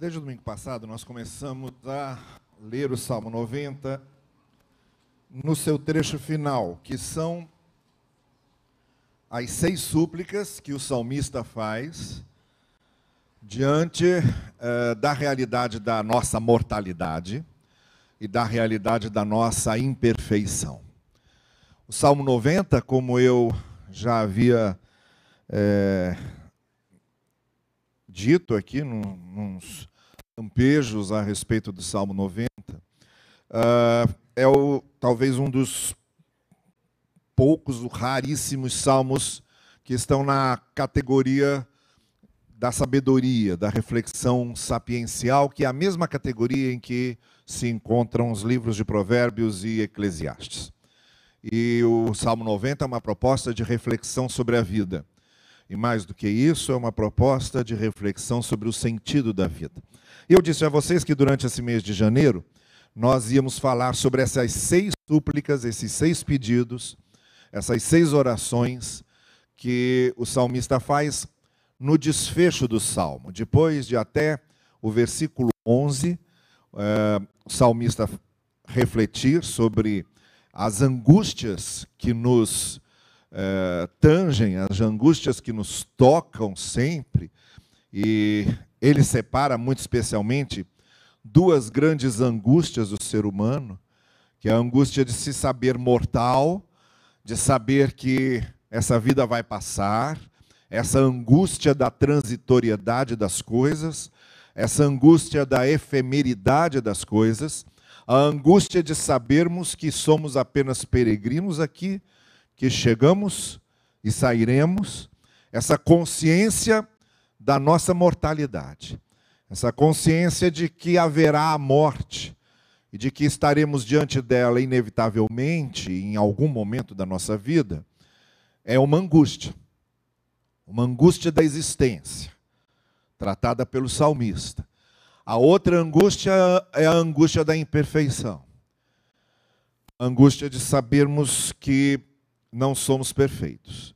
Desde o domingo passado, nós começamos a ler o Salmo 90 no seu trecho final, que são as seis súplicas que o salmista faz diante uh, da realidade da nossa mortalidade e da realidade da nossa imperfeição. O Salmo 90, como eu já havia é, dito aqui num, nos campejos a respeito do Salmo 90, uh, ah, é o, talvez um dos poucos, raríssimos salmos que estão na categoria da sabedoria, da reflexão sapiencial, que é a mesma categoria em que se encontram os livros de Provérbios e Eclesiastes. E o Salmo 90 é uma proposta de reflexão sobre a vida. E mais do que isso, é uma proposta de reflexão sobre o sentido da vida. Eu disse a vocês que durante esse mês de janeiro, nós íamos falar sobre essas seis súplicas, esses seis pedidos, essas seis orações que o salmista faz no desfecho do salmo. Depois de até o versículo 11, é, o salmista refletir sobre as angústias que nos é, tangem, as angústias que nos tocam sempre, e ele separa muito especialmente duas grandes angústias do ser humano, que é a angústia de se saber mortal, de saber que essa vida vai passar, essa angústia da transitoriedade das coisas, essa angústia da efemeridade das coisas, a angústia de sabermos que somos apenas peregrinos aqui, que chegamos e sairemos, essa consciência da nossa mortalidade. Essa consciência de que haverá a morte e de que estaremos diante dela inevitavelmente em algum momento da nossa vida, é uma angústia. Uma angústia da existência, tratada pelo salmista. A outra angústia é a angústia da imperfeição. Angústia de sabermos que não somos perfeitos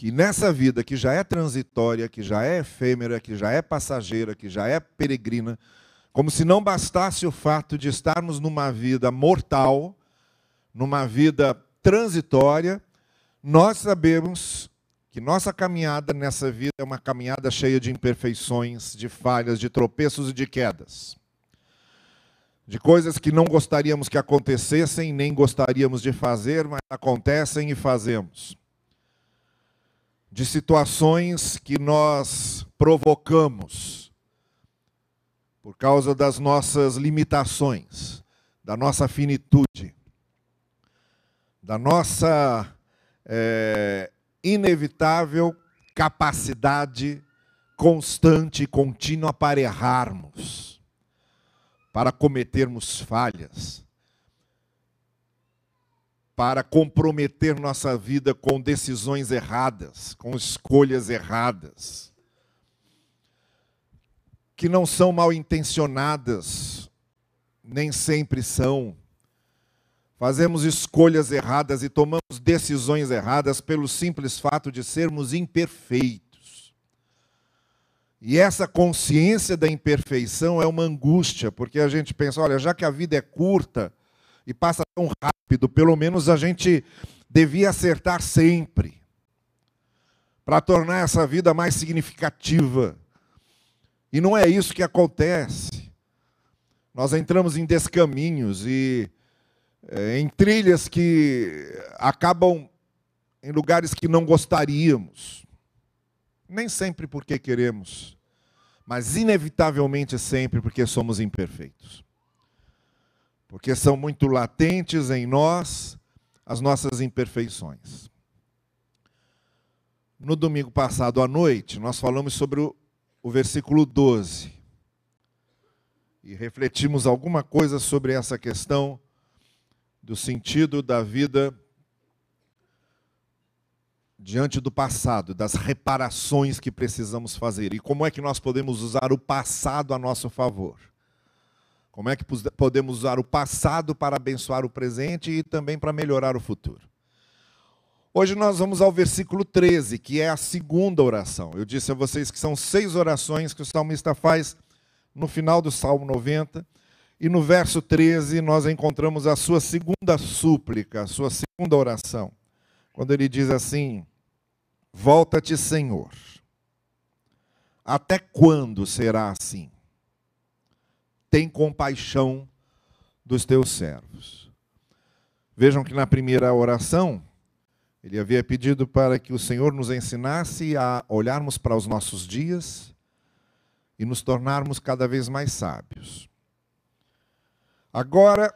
que nessa vida que já é transitória, que já é efêmera, que já é passageira, que já é peregrina, como se não bastasse o fato de estarmos numa vida mortal, numa vida transitória, nós sabemos que nossa caminhada nessa vida é uma caminhada cheia de imperfeições, de falhas, de tropeços e de quedas. De coisas que não gostaríamos que acontecessem, nem gostaríamos de fazer, mas acontecem e fazemos. De situações que nós provocamos por causa das nossas limitações, da nossa finitude, da nossa é, inevitável capacidade constante e contínua para errarmos, para cometermos falhas para comprometer nossa vida com decisões erradas, com escolhas erradas, que não são mal intencionadas, nem sempre são. Fazemos escolhas erradas e tomamos decisões erradas pelo simples fato de sermos imperfeitos. E essa consciência da imperfeição é uma angústia, porque a gente pensa: olha, já que a vida é curta, e passa tão rápido, pelo menos a gente devia acertar sempre, para tornar essa vida mais significativa. E não é isso que acontece. Nós entramos em descaminhos e é, em trilhas que acabam em lugares que não gostaríamos. Nem sempre porque queremos, mas inevitavelmente sempre porque somos imperfeitos porque são muito latentes em nós as nossas imperfeições. No domingo passado à noite, nós falamos sobre o, o versículo 12 e refletimos alguma coisa sobre essa questão do sentido da vida diante do passado, das reparações que precisamos fazer e como é que nós podemos usar o passado a nosso favor. Como é que podemos usar o passado para abençoar o presente e também para melhorar o futuro? Hoje nós vamos ao versículo 13, que é a segunda oração. Eu disse a vocês que são seis orações que o salmista faz no final do Salmo 90, e no verso 13 nós encontramos a sua segunda súplica, a sua segunda oração, quando ele diz assim: Volta-te, Senhor. Até quando será assim? Tem compaixão dos teus servos. Vejam que na primeira oração, ele havia pedido para que o Senhor nos ensinasse a olharmos para os nossos dias e nos tornarmos cada vez mais sábios. Agora,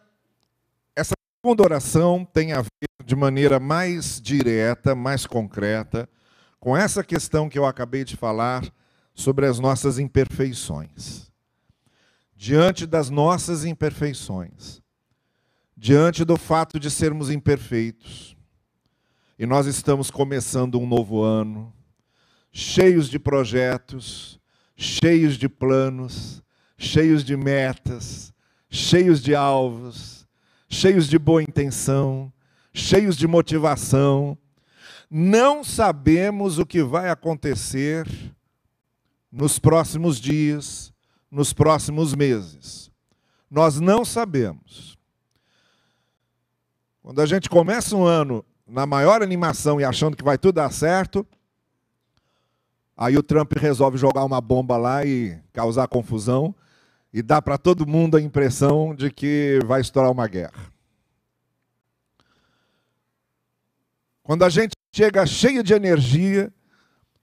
essa segunda oração tem a ver de maneira mais direta, mais concreta, com essa questão que eu acabei de falar sobre as nossas imperfeições. Diante das nossas imperfeições, diante do fato de sermos imperfeitos, e nós estamos começando um novo ano, cheios de projetos, cheios de planos, cheios de metas, cheios de alvos, cheios de boa intenção, cheios de motivação, não sabemos o que vai acontecer nos próximos dias, nos próximos meses. Nós não sabemos. Quando a gente começa um ano na maior animação e achando que vai tudo dar certo, aí o Trump resolve jogar uma bomba lá e causar confusão e dá para todo mundo a impressão de que vai estourar uma guerra. Quando a gente chega cheio de energia,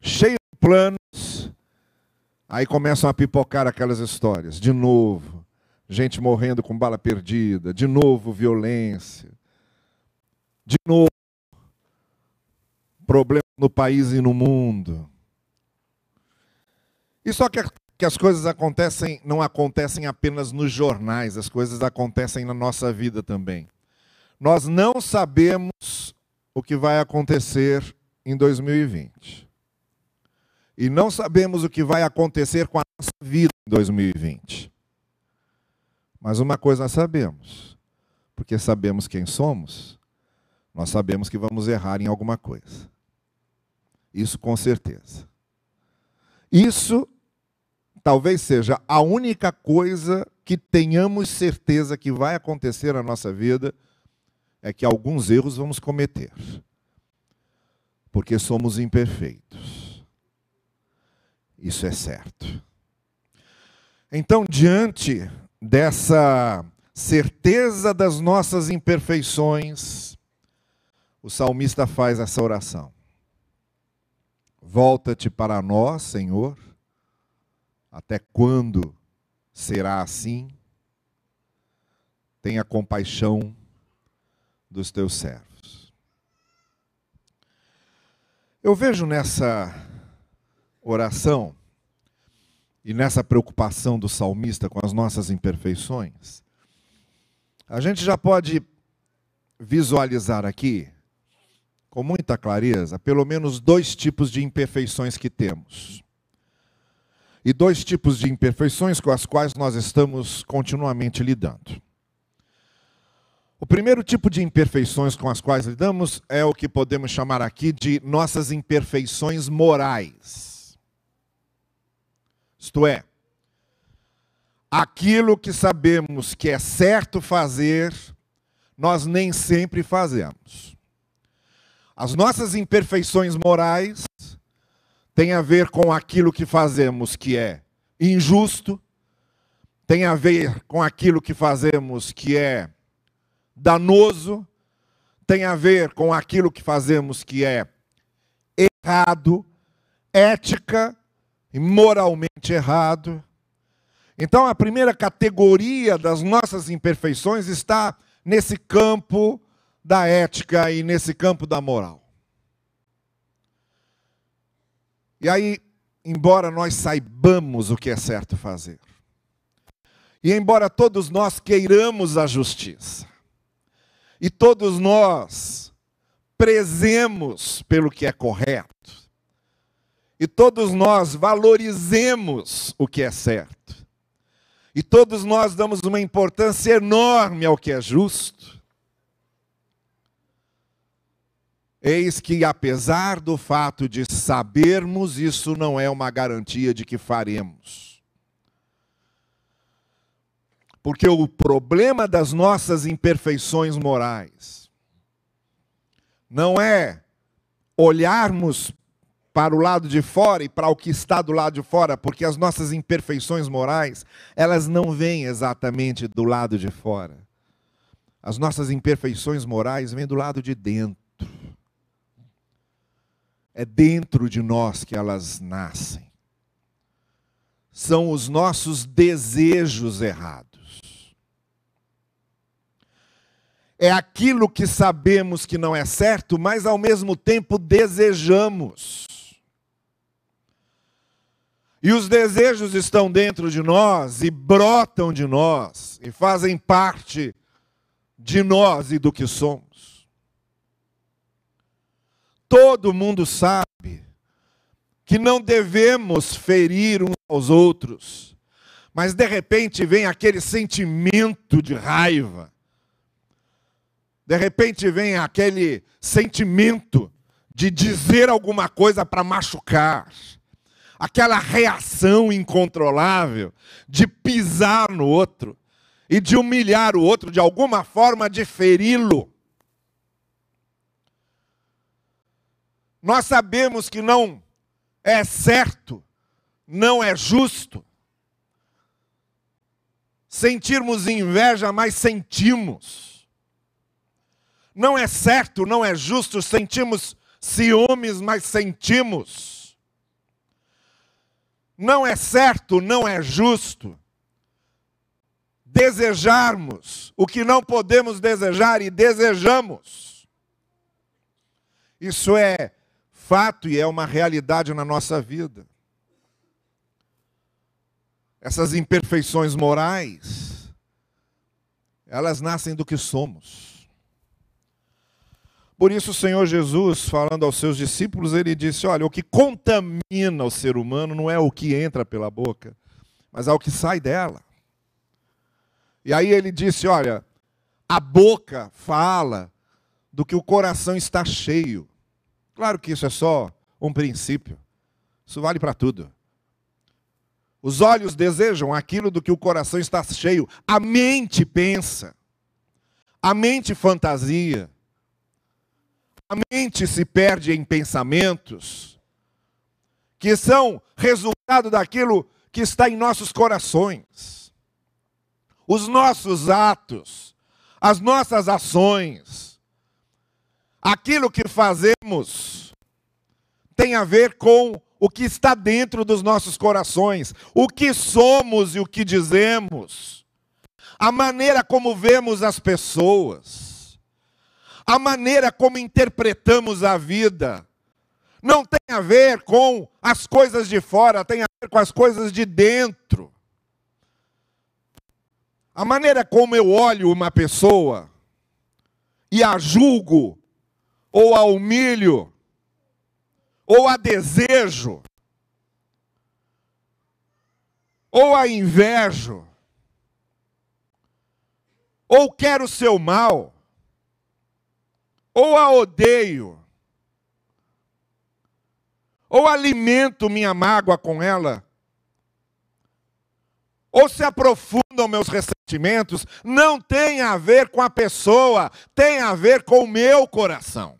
cheio de planos, aí começam a pipocar aquelas histórias. De novo, gente morrendo com bala perdida, de novo violência, de novo problemas no país e no mundo. E só que, que as coisas acontecem, não acontecem apenas nos jornais, as coisas acontecem na nossa vida também. Nós não sabemos o que vai acontecer em 2020. E não sabemos o que vai acontecer com a nossa vida em 2020. Mas uma coisa sabemos, porque sabemos quem somos, nós sabemos que vamos errar em alguma coisa. Isso com certeza. Isso talvez seja a única coisa que tenhamos certeza que vai acontecer na nossa vida é que alguns erros vamos cometer, porque somos imperfeitos. Isso é certo. Então, diante dessa certeza das nossas imperfeições, o salmista faz essa oração. Volta-te para nós, Senhor. Até quando será assim? Tenha compaixão dos teus servos. Eu vejo nessa oração e nessa preocupação do salmista com as nossas imperfeições, a gente já pode visualizar aqui, com muita clareza, pelo menos dois tipos de imperfeições que temos. E dois tipos de imperfeições com as quais nós estamos continuamente lidando. O primeiro tipo de imperfeições com as quais lidamos é o que podemos chamar aqui de nossas imperfeições morais. Isto é, aquilo que sabemos que é certo fazer, nós nem sempre fazemos. As nossas imperfeições morais têm a ver com aquilo que fazemos que é injusto, tem a ver com aquilo que fazemos que é danoso, tem a ver com aquilo que fazemos que é errado, ética e moralmente errado. Então, a primeira categoria das nossas imperfeições está nesse campo da ética e nesse campo da moral. E aí, embora nós saibamos o que é certo fazer, e embora todos nós queiramos a justiça, e todos nós prezemos pelo que é correto. E todos nós valorizemos o que é certo. E todos nós damos uma importância enorme ao que é justo. Eis que, apesar do fato de sabermos, isso não é uma garantia de que faremos. Porque o problema das nossas imperfeições morais não é olharmos para o lado de fora e para o que está do lado de fora, porque as nossas imperfeições morais, elas não vêm exatamente do lado de fora. As nossas imperfeições morais vêm do lado de dentro. É dentro de nós que elas nascem. São os nossos desejos errados. É aquilo que sabemos que não é certo, mas ao mesmo tempo desejamos. E os desejos estão dentro de nós e brotam de nós e fazem parte de nós e do que somos. Todo mundo sabe que não devemos ferir uns aos outros, mas de repente vem aquele sentimento de raiva, de repente vem aquele sentimento de dizer alguma coisa para machucar aquela reação incontrolável de pisar no outro e de humilhar o outro de alguma forma, de feri-lo. Nós sabemos que não é certo, não é justo sentirmos inveja, mas sentimos. Não é certo, não é justo sentimos ciúmes, mas sentimos. Não é certo, não é justo desejarmos o que não podemos desejar e desejamos. Isso é fato e é uma realidade na nossa vida. Essas imperfeições morais, elas nascem do que somos. Por isso, o Senhor Jesus, falando aos seus discípulos, ele disse: Olha, o que contamina o ser humano não é o que entra pela boca, mas é o que sai dela. E aí ele disse: Olha, a boca fala do que o coração está cheio. Claro que isso é só um princípio, isso vale para tudo. Os olhos desejam aquilo do que o coração está cheio, a mente pensa, a mente fantasia. A mente se perde em pensamentos que são resultado daquilo que está em nossos corações. Os nossos atos, as nossas ações, aquilo que fazemos tem a ver com o que está dentro dos nossos corações, o que somos e o que dizemos, a maneira como vemos as pessoas a maneira como interpretamos a vida. Não tem a ver com as coisas de fora, tem a ver com as coisas de dentro. A maneira como eu olho uma pessoa e a julgo, ou a humilho, ou a desejo, ou a invejo, ou quero o seu mal, ou a odeio, ou alimento minha mágoa com ela, ou se aprofundam meus ressentimentos, não tem a ver com a pessoa, tem a ver com o meu coração.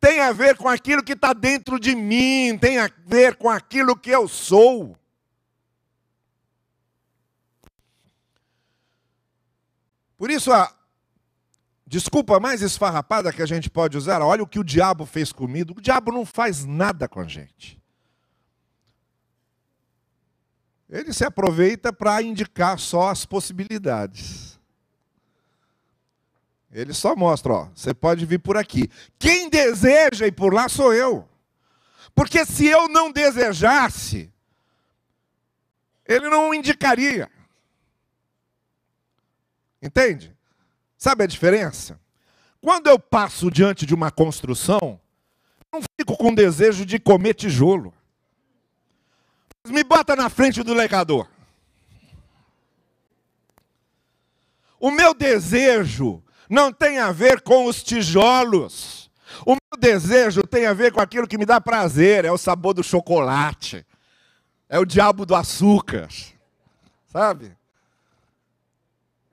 Tem a ver com aquilo que está dentro de mim, tem a ver com aquilo que eu sou. Por isso, a, desculpa mais esfarrapada que a gente pode usar, olha o que o diabo fez comigo. O diabo não faz nada com a gente. Ele se aproveita para indicar só as possibilidades. Ele só mostra, ó, você pode vir por aqui. Quem deseja ir por lá sou eu. Porque se eu não desejasse, ele não indicaria. Entende? Sabe a diferença? Quando eu passo diante de uma construção, não fico com desejo de comer tijolo. Me bota na frente do legador. O meu desejo não tem a ver com os tijolos. O meu desejo tem a ver com aquilo que me dá prazer, é o sabor do chocolate, é o diabo do açúcar, sabe?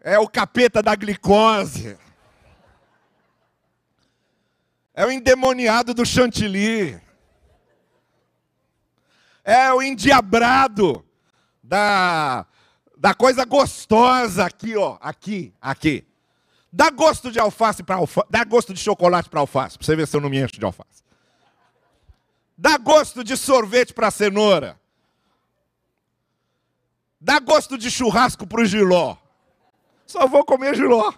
É o capeta da glicose. É o endemoniado do chantilly. É o endiabrado da, da coisa gostosa aqui, ó. Aqui, aqui. Dá gosto de alface para alface. Dá gosto de chocolate para alface. Para você ver se eu não me encho de alface. Dá gosto de sorvete para cenoura. Dá gosto de churrasco para o giló. Só vou comer giló.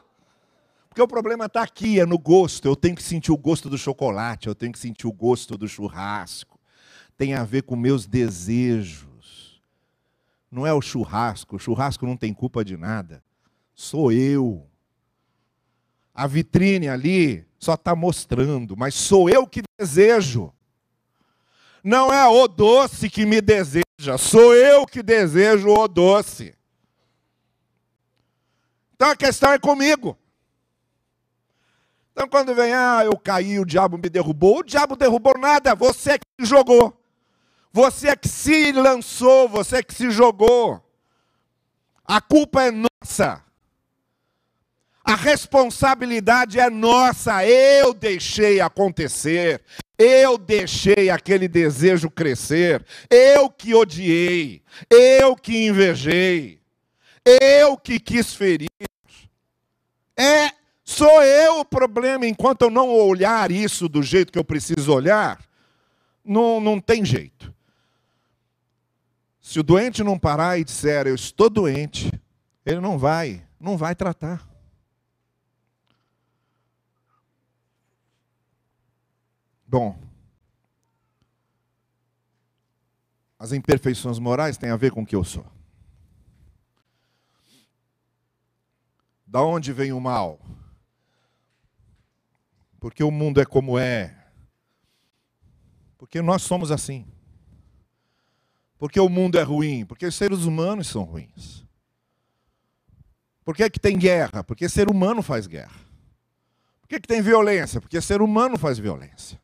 Porque o problema está aqui, é no gosto. Eu tenho que sentir o gosto do chocolate, eu tenho que sentir o gosto do churrasco. Tem a ver com meus desejos. Não é o churrasco, o churrasco não tem culpa de nada. Sou eu. A vitrine ali só está mostrando, mas sou eu que desejo. Não é o doce que me deseja, sou eu que desejo o doce. Então a questão é comigo. Então quando vem, ah, eu caí, o diabo me derrubou, o diabo derrubou nada, você é que jogou. Você é que se lançou, você é que se jogou. A culpa é nossa. A responsabilidade é nossa. Eu deixei acontecer. Eu deixei aquele desejo crescer. Eu que odiei. Eu que invejei. Eu que quis ferir. É, sou eu o problema. Enquanto eu não olhar isso do jeito que eu preciso olhar, não, não tem jeito. Se o doente não parar e disser, eu estou doente, ele não vai, não vai tratar. Bom, as imperfeições morais têm a ver com o que eu sou. Da onde vem o mal? Porque o mundo é como é. Porque nós somos assim. Porque o mundo é ruim? Porque os seres humanos são ruins. Por que, é que tem guerra? Porque ser humano faz guerra. Por que, é que tem violência? Porque ser humano faz violência.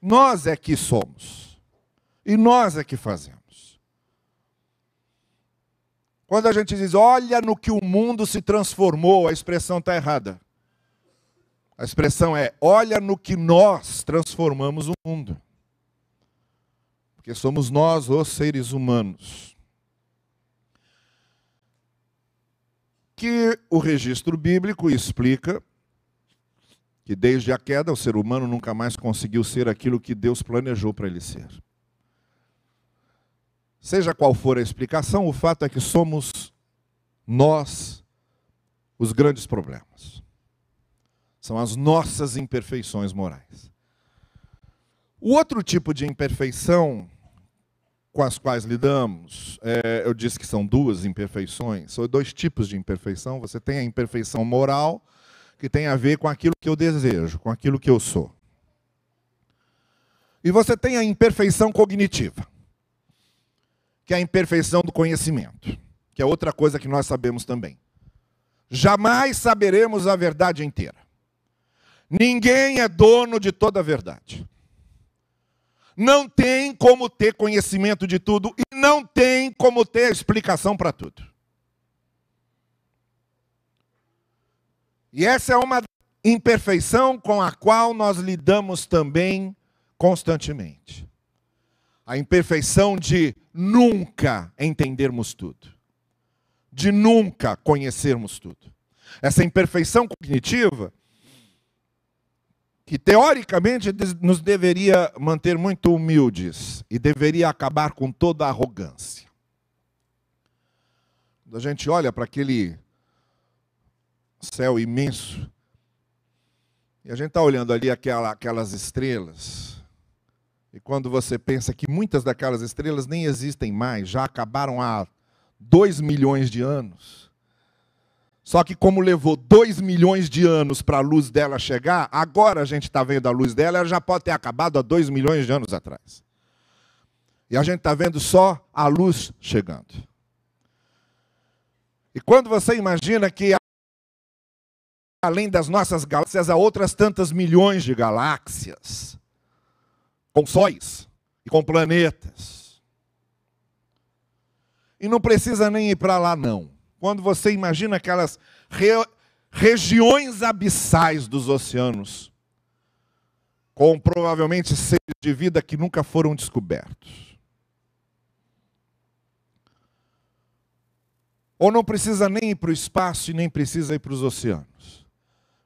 Nós é que somos. E nós é que fazemos. Quando a gente diz, olha no que o mundo se transformou, a expressão está errada. A expressão é, olha no que nós transformamos o mundo. Porque somos nós os seres humanos. Que o registro bíblico explica que desde a queda o ser humano nunca mais conseguiu ser aquilo que Deus planejou para ele ser. Seja qual for a explicação, o fato é que somos nós os grandes problemas. São as nossas imperfeições morais. O outro tipo de imperfeição com as quais lidamos, é, eu disse que são duas imperfeições, são dois tipos de imperfeição. Você tem a imperfeição moral, que tem a ver com aquilo que eu desejo, com aquilo que eu sou. E você tem a imperfeição cognitiva, que é a imperfeição do conhecimento, que é outra coisa que nós sabemos também. Jamais saberemos a verdade inteira. Ninguém é dono de toda a verdade. Não tem como ter conhecimento de tudo e não tem como ter explicação para tudo. E essa é uma imperfeição com a qual nós lidamos também constantemente. A imperfeição de nunca entendermos tudo, de nunca conhecermos tudo. Essa imperfeição cognitiva, que teoricamente nos deveria manter muito humildes e deveria acabar com toda a arrogância. Quando a gente olha para aquele céu imenso. E a gente está olhando ali aquela, aquelas estrelas. E quando você pensa que muitas daquelas estrelas nem existem mais, já acabaram há dois milhões de anos. Só que como levou dois milhões de anos para a luz dela chegar, agora a gente está vendo a luz dela, ela já pode ter acabado há dois milhões de anos atrás. E a gente está vendo só a luz chegando. E quando você imagina que além das nossas galáxias, há outras tantas milhões de galáxias, com sóis e com planetas. E não precisa nem ir para lá, não. quando você imagina aquelas re regiões abissais dos oceanos, com provavelmente seres de vida que nunca foram descobertos. Ou não precisa nem ir para o espaço e nem precisa ir para os oceanos.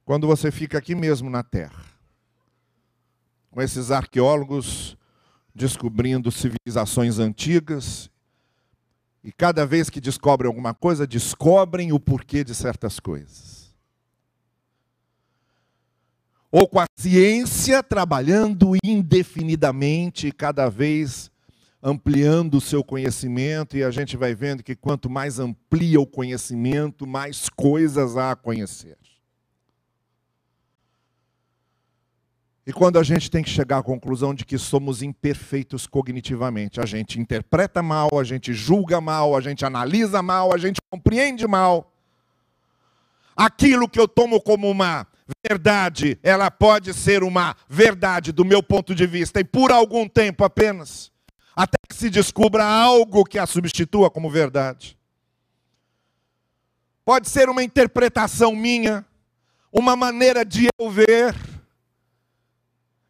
Quando você fica aqui mesmo na Terra, com esses arqueólogos descobrindo civilizações antigas, e cada vez que descobrem alguma coisa, descobrem o porquê de certas coisas ou com a ciência trabalhando indefinidamente, cada vez ampliando o seu conhecimento, e a gente vai vendo que quanto mais amplia o conhecimento, mais coisas há a conhecer. E quando a gente tem que chegar à conclusão de que somos imperfeitos cognitivamente, a gente interpreta mal, a gente julga mal, a gente analisa mal, a gente compreende mal. Aquilo que eu tomo como uma verdade, ela pode ser uma verdade do meu ponto de vista, e por algum tempo apenas, até que se descubra algo que a substitua como verdade. Pode ser uma interpretação minha, uma maneira de eu ver.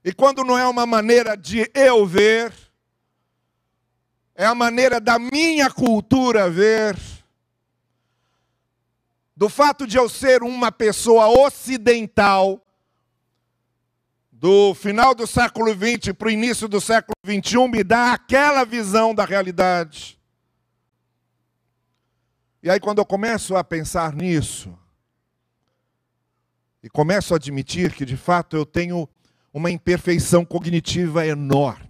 E quando não é uma maneira de eu ver, é a maneira da minha cultura ver do fato de eu ser uma pessoa ocidental, do final do século XX para o início do século XXI, me dá aquela visão da realidade. E aí, quando eu começo a pensar nisso, e começo a admitir que de fato eu tenho uma imperfeição cognitiva enorme,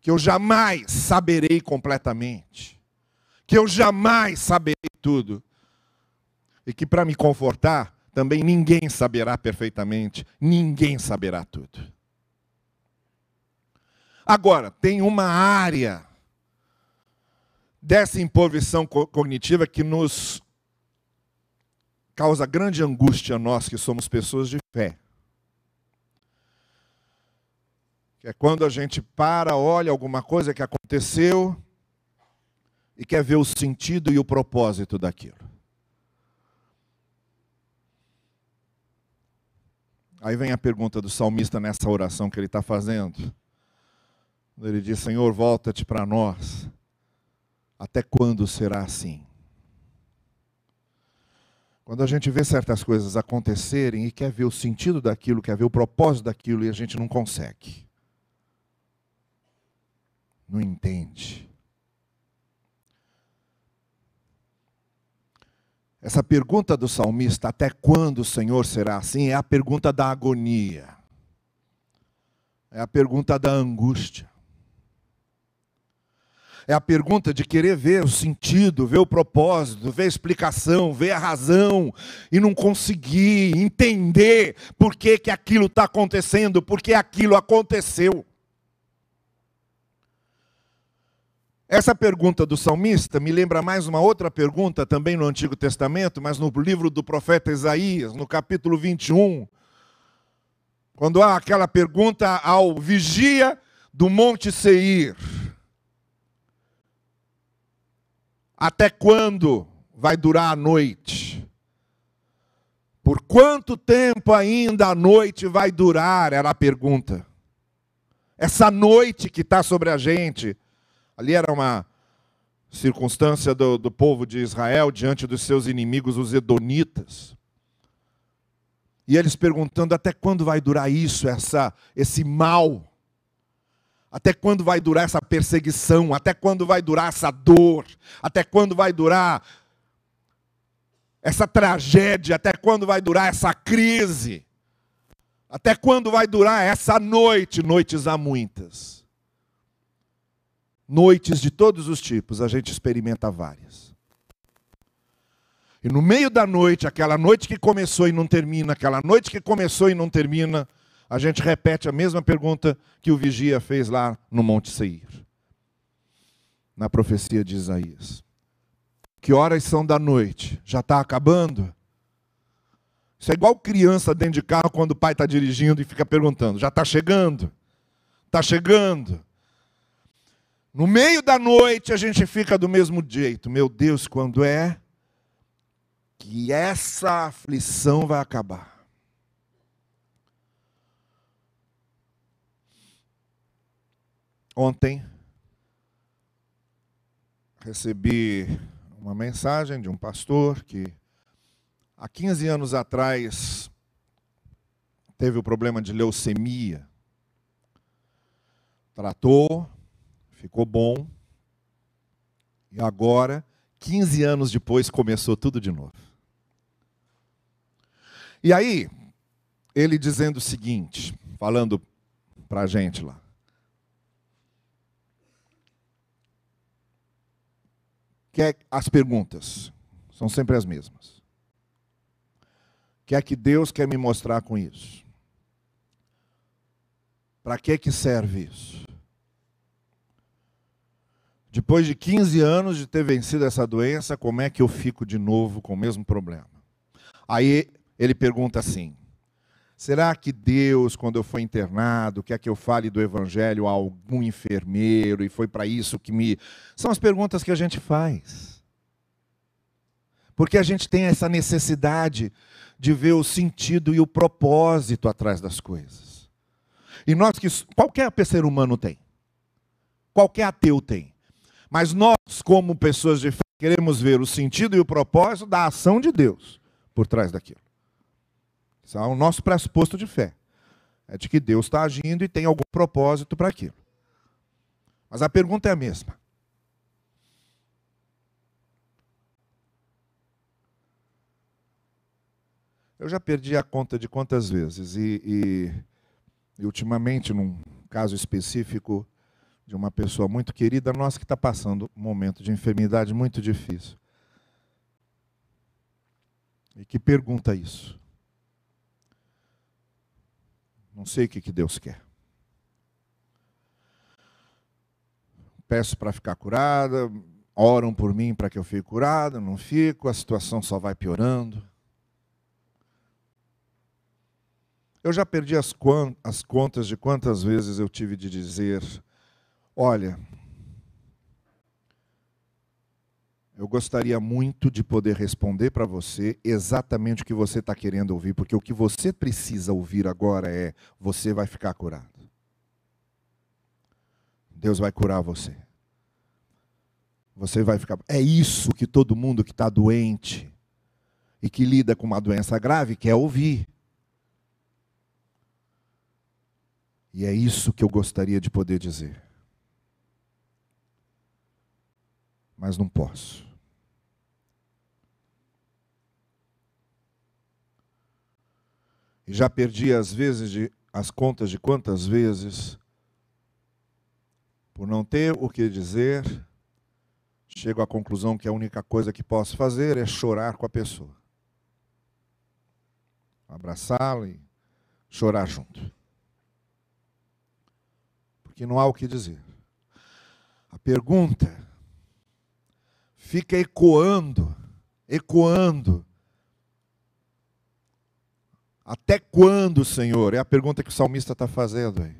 que eu jamais saberei completamente que eu jamais saberei tudo. E que para me confortar, também ninguém saberá perfeitamente, ninguém saberá tudo. Agora, tem uma área dessa imposição cognitiva que nos causa grande angústia a nós que somos pessoas de fé. Que é quando a gente para, olha alguma coisa que aconteceu, e quer ver o sentido e o propósito daquilo. Aí vem a pergunta do salmista nessa oração que ele está fazendo. Ele diz: Senhor, volta-te para nós. Até quando será assim? Quando a gente vê certas coisas acontecerem e quer ver o sentido daquilo, quer ver o propósito daquilo e a gente não consegue. Não entende. Essa pergunta do salmista, até quando o Senhor será assim, é a pergunta da agonia. É a pergunta da angústia. É a pergunta de querer ver o sentido, ver o propósito, ver a explicação, ver a razão e não conseguir entender por que, que aquilo está acontecendo, por que aquilo aconteceu. Essa pergunta do salmista me lembra mais uma outra pergunta, também no Antigo Testamento, mas no livro do profeta Isaías, no capítulo 21, quando há aquela pergunta ao vigia do Monte Seir: Até quando vai durar a noite? Por quanto tempo ainda a noite vai durar? Era a pergunta. Essa noite que está sobre a gente Ali era uma circunstância do, do povo de Israel diante dos seus inimigos, os Edonitas. E eles perguntando até quando vai durar isso, essa, esse mal? Até quando vai durar essa perseguição? Até quando vai durar essa dor? Até quando vai durar essa tragédia? Até quando vai durar essa crise? Até quando vai durar essa noite? Noites há muitas. Noites de todos os tipos, a gente experimenta várias. E no meio da noite, aquela noite que começou e não termina, aquela noite que começou e não termina, a gente repete a mesma pergunta que o vigia fez lá no Monte Seir, na profecia de Isaías. Que horas são da noite? Já está acabando? Isso é igual criança dentro de carro quando o pai está dirigindo e fica perguntando: já está chegando? Está chegando? No meio da noite a gente fica do mesmo jeito. Meu Deus, quando é que essa aflição vai acabar? Ontem recebi uma mensagem de um pastor que há 15 anos atrás teve o problema de leucemia. Tratou, ficou bom. E agora, 15 anos depois, começou tudo de novo. E aí, ele dizendo o seguinte, falando para a gente lá. que é as perguntas são sempre as mesmas. Que é que Deus quer me mostrar com isso? Para que que serve isso? Depois de 15 anos de ter vencido essa doença, como é que eu fico de novo com o mesmo problema? Aí ele pergunta assim: Será que Deus, quando eu for internado, quer que eu fale do Evangelho a algum enfermeiro e foi para isso que me. São as perguntas que a gente faz. Porque a gente tem essa necessidade de ver o sentido e o propósito atrás das coisas. E nós que. Qualquer ser humano tem. Qualquer ateu tem. Mas nós, como pessoas de fé, queremos ver o sentido e o propósito da ação de Deus por trás daquilo. Isso é o nosso pressuposto de fé. É de que Deus está agindo e tem algum propósito para aquilo. Mas a pergunta é a mesma. Eu já perdi a conta de quantas vezes, e, e, e ultimamente, num caso específico de uma pessoa muito querida nossa que está passando um momento de enfermidade muito difícil. E que pergunta isso? Não sei o que, que Deus quer. Peço para ficar curada, oram por mim para que eu fique curada, não fico, a situação só vai piorando. Eu já perdi as, as contas de quantas vezes eu tive de dizer: olha, Eu gostaria muito de poder responder para você exatamente o que você está querendo ouvir, porque o que você precisa ouvir agora é: você vai ficar curado. Deus vai curar você. Você vai ficar. É isso que todo mundo que está doente e que lida com uma doença grave quer ouvir. E é isso que eu gostaria de poder dizer. Mas não posso. E já perdi as vezes de, as contas de quantas vezes, por não ter o que dizer, chego à conclusão que a única coisa que posso fazer é chorar com a pessoa. Abraçá-la e chorar junto. Porque não há o que dizer. A pergunta fica ecoando, ecoando até quando, Senhor? É a pergunta que o salmista está fazendo aí.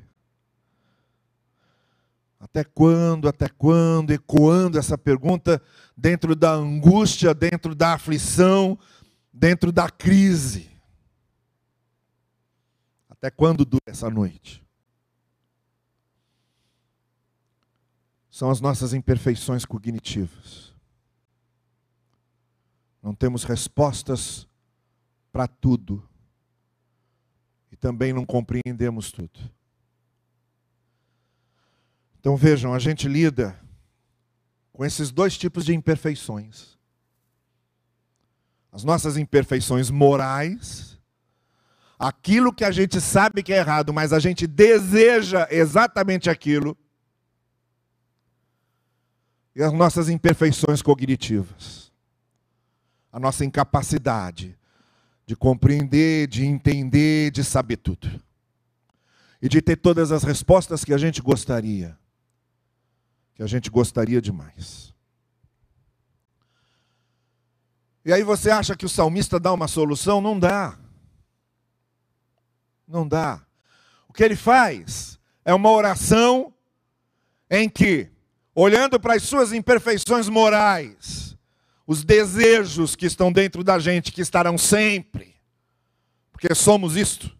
Até quando, até quando, ecoando essa pergunta dentro da angústia, dentro da aflição, dentro da crise. Até quando dura essa noite? São as nossas imperfeições cognitivas. Não temos respostas para tudo também não compreendemos tudo. Então vejam, a gente lida com esses dois tipos de imperfeições. As nossas imperfeições morais, aquilo que a gente sabe que é errado, mas a gente deseja exatamente aquilo. E as nossas imperfeições cognitivas, a nossa incapacidade de compreender, de entender, de saber tudo. E de ter todas as respostas que a gente gostaria. Que a gente gostaria demais. E aí você acha que o salmista dá uma solução? Não dá. Não dá. O que ele faz é uma oração em que olhando para as suas imperfeições morais, os desejos que estão dentro da gente, que estarão sempre, porque somos isto,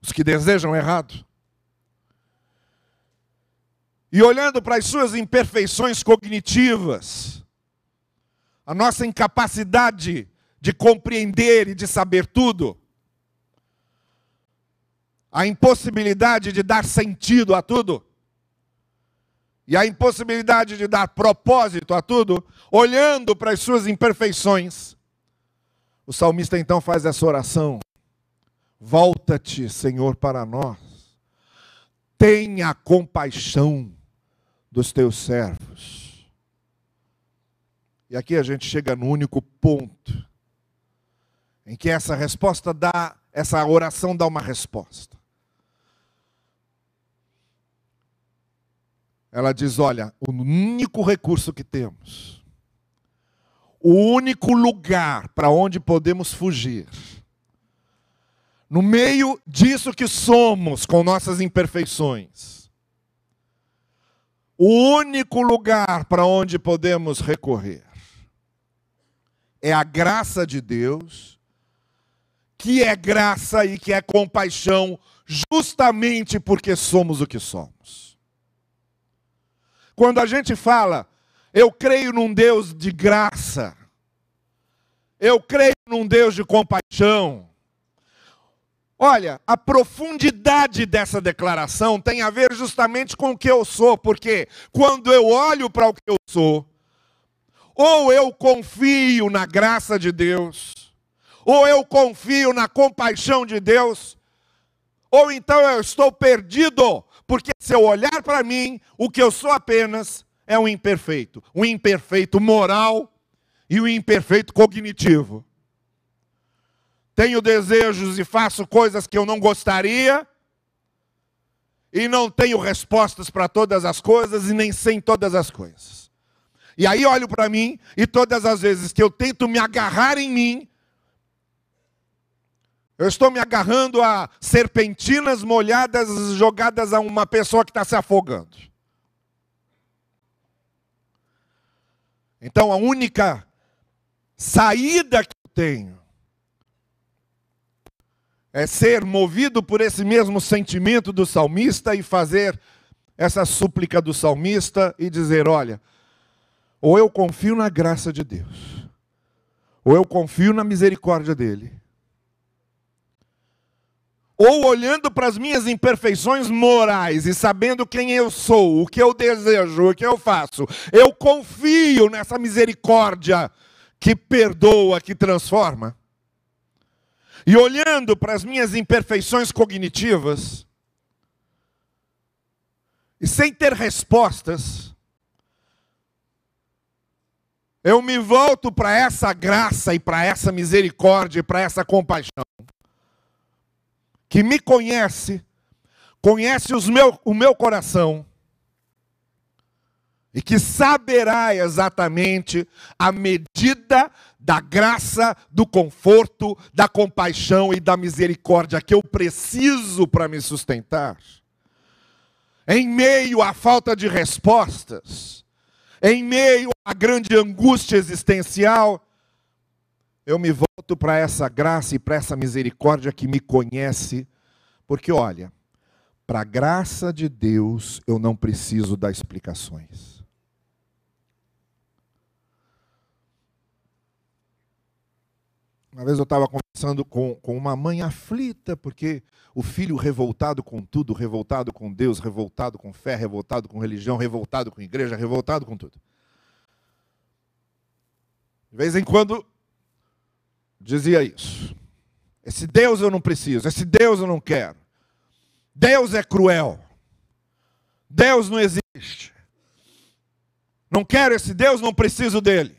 os que desejam errado. E olhando para as suas imperfeições cognitivas, a nossa incapacidade de compreender e de saber tudo, a impossibilidade de dar sentido a tudo, e a impossibilidade de dar propósito a tudo, olhando para as suas imperfeições, o salmista então faz essa oração: Volta-te, Senhor, para nós, tenha compaixão dos teus servos. E aqui a gente chega no único ponto em que essa resposta dá, essa oração dá uma resposta. Ela diz: olha, o único recurso que temos, o único lugar para onde podemos fugir, no meio disso que somos, com nossas imperfeições, o único lugar para onde podemos recorrer é a graça de Deus, que é graça e que é compaixão, justamente porque somos o que somos. Quando a gente fala, eu creio num Deus de graça, eu creio num Deus de compaixão. Olha, a profundidade dessa declaração tem a ver justamente com o que eu sou, porque quando eu olho para o que eu sou, ou eu confio na graça de Deus, ou eu confio na compaixão de Deus, ou então eu estou perdido porque se eu olhar para mim, o que eu sou apenas é um imperfeito, um imperfeito moral e um imperfeito cognitivo. Tenho desejos e faço coisas que eu não gostaria, e não tenho respostas para todas as coisas e nem sei todas as coisas. E aí olho para mim e todas as vezes que eu tento me agarrar em mim, eu estou me agarrando a serpentinas molhadas jogadas a uma pessoa que está se afogando. Então a única saída que eu tenho é ser movido por esse mesmo sentimento do salmista e fazer essa súplica do salmista e dizer: olha, ou eu confio na graça de Deus, ou eu confio na misericórdia dele ou olhando para as minhas imperfeições morais e sabendo quem eu sou, o que eu desejo, o que eu faço, eu confio nessa misericórdia que perdoa, que transforma. E olhando para as minhas imperfeições cognitivas, e sem ter respostas, eu me volto para essa graça e para essa misericórdia e para essa compaixão que me conhece, conhece os meu, o meu coração, e que saberá exatamente a medida da graça, do conforto, da compaixão e da misericórdia que eu preciso para me sustentar. Em meio à falta de respostas, em meio à grande angústia existencial, eu me volto para essa graça e para essa misericórdia que me conhece, porque olha, para a graça de Deus eu não preciso dar explicações. Uma vez eu estava conversando com, com uma mãe aflita, porque o filho revoltado com tudo, revoltado com Deus, revoltado com fé, revoltado com religião, revoltado com igreja, revoltado com tudo. De vez em quando dizia isso. Esse Deus eu não preciso, esse Deus eu não quero. Deus é cruel. Deus não existe. Não quero esse Deus, não preciso dele.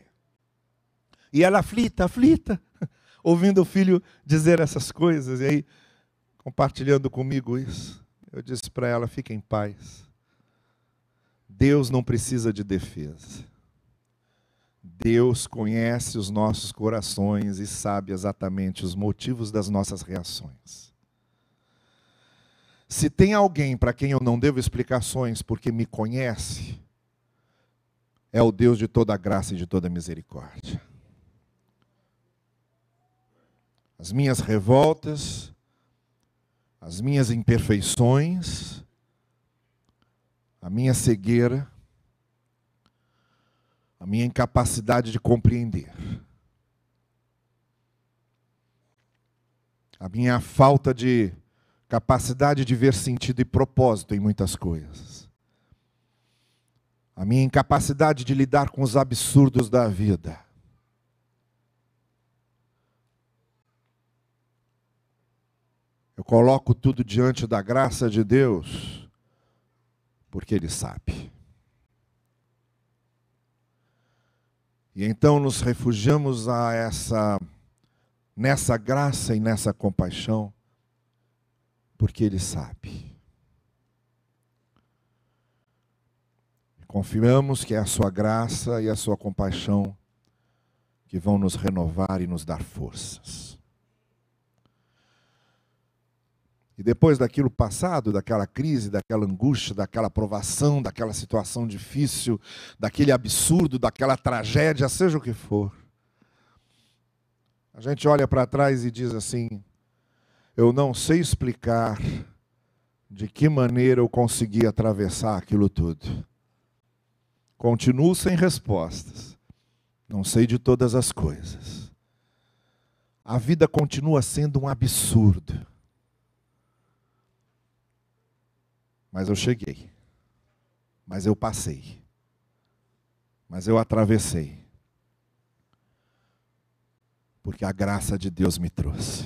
E ela aflita, aflita, ouvindo o filho dizer essas coisas, e aí, compartilhando comigo isso, eu disse para ela: fique em paz. Deus não precisa de defesa. Deus conhece os nossos corações e sabe exatamente os motivos das nossas reações. Se tem alguém para quem eu não devo explicações porque me conhece, é o Deus de toda graça e de toda misericórdia. As minhas revoltas, as minhas imperfeições, a minha cegueira, a minha incapacidade de compreender, a minha falta de capacidade de ver sentido e propósito em muitas coisas, a minha incapacidade de lidar com os absurdos da vida. Eu coloco tudo diante da graça de Deus, porque Ele sabe. E então nos refugiamos a essa nessa graça e nessa compaixão, porque ele sabe. Confiamos que é a sua graça e a sua compaixão que vão nos renovar e nos dar forças. E depois daquilo passado, daquela crise, daquela angústia, daquela provação, daquela situação difícil, daquele absurdo, daquela tragédia, seja o que for, a gente olha para trás e diz assim: eu não sei explicar de que maneira eu consegui atravessar aquilo tudo. Continuo sem respostas. Não sei de todas as coisas. A vida continua sendo um absurdo. Mas eu cheguei. Mas eu passei. Mas eu atravessei. Porque a graça de Deus me trouxe.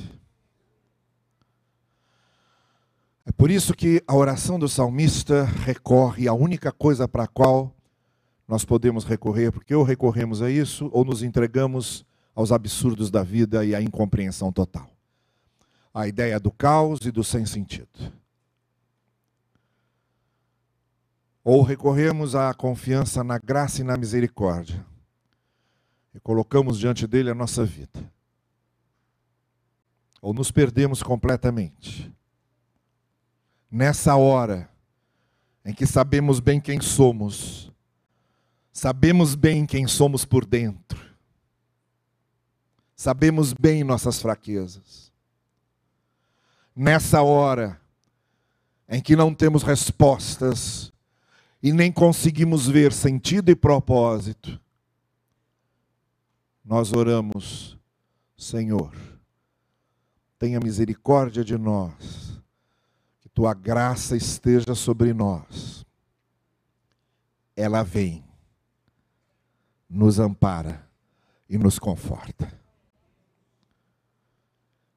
É por isso que a oração do salmista recorre à única coisa para a qual nós podemos recorrer, porque ou recorremos a isso, ou nos entregamos aos absurdos da vida e à incompreensão total. A ideia do caos e do sem sentido. Ou recorremos à confiança na graça e na misericórdia e colocamos diante dele a nossa vida. Ou nos perdemos completamente. Nessa hora em que sabemos bem quem somos, sabemos bem quem somos por dentro, sabemos bem nossas fraquezas. Nessa hora em que não temos respostas, e nem conseguimos ver sentido e propósito, nós oramos, Senhor, tenha misericórdia de nós, que tua graça esteja sobre nós. Ela vem, nos ampara e nos conforta.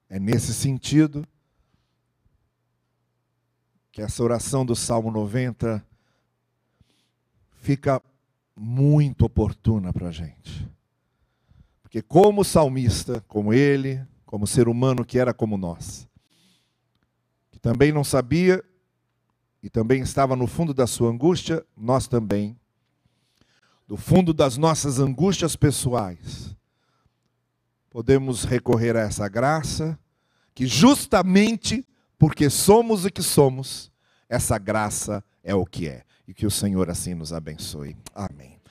É nesse sentido que essa oração do Salmo 90 fica muito oportuna para a gente. Porque, como salmista, como ele, como ser humano que era como nós, que também não sabia e também estava no fundo da sua angústia, nós também, do fundo das nossas angústias pessoais, podemos recorrer a essa graça, que justamente porque somos o que somos, essa graça é o que é. E que o Senhor assim nos abençoe. Amém.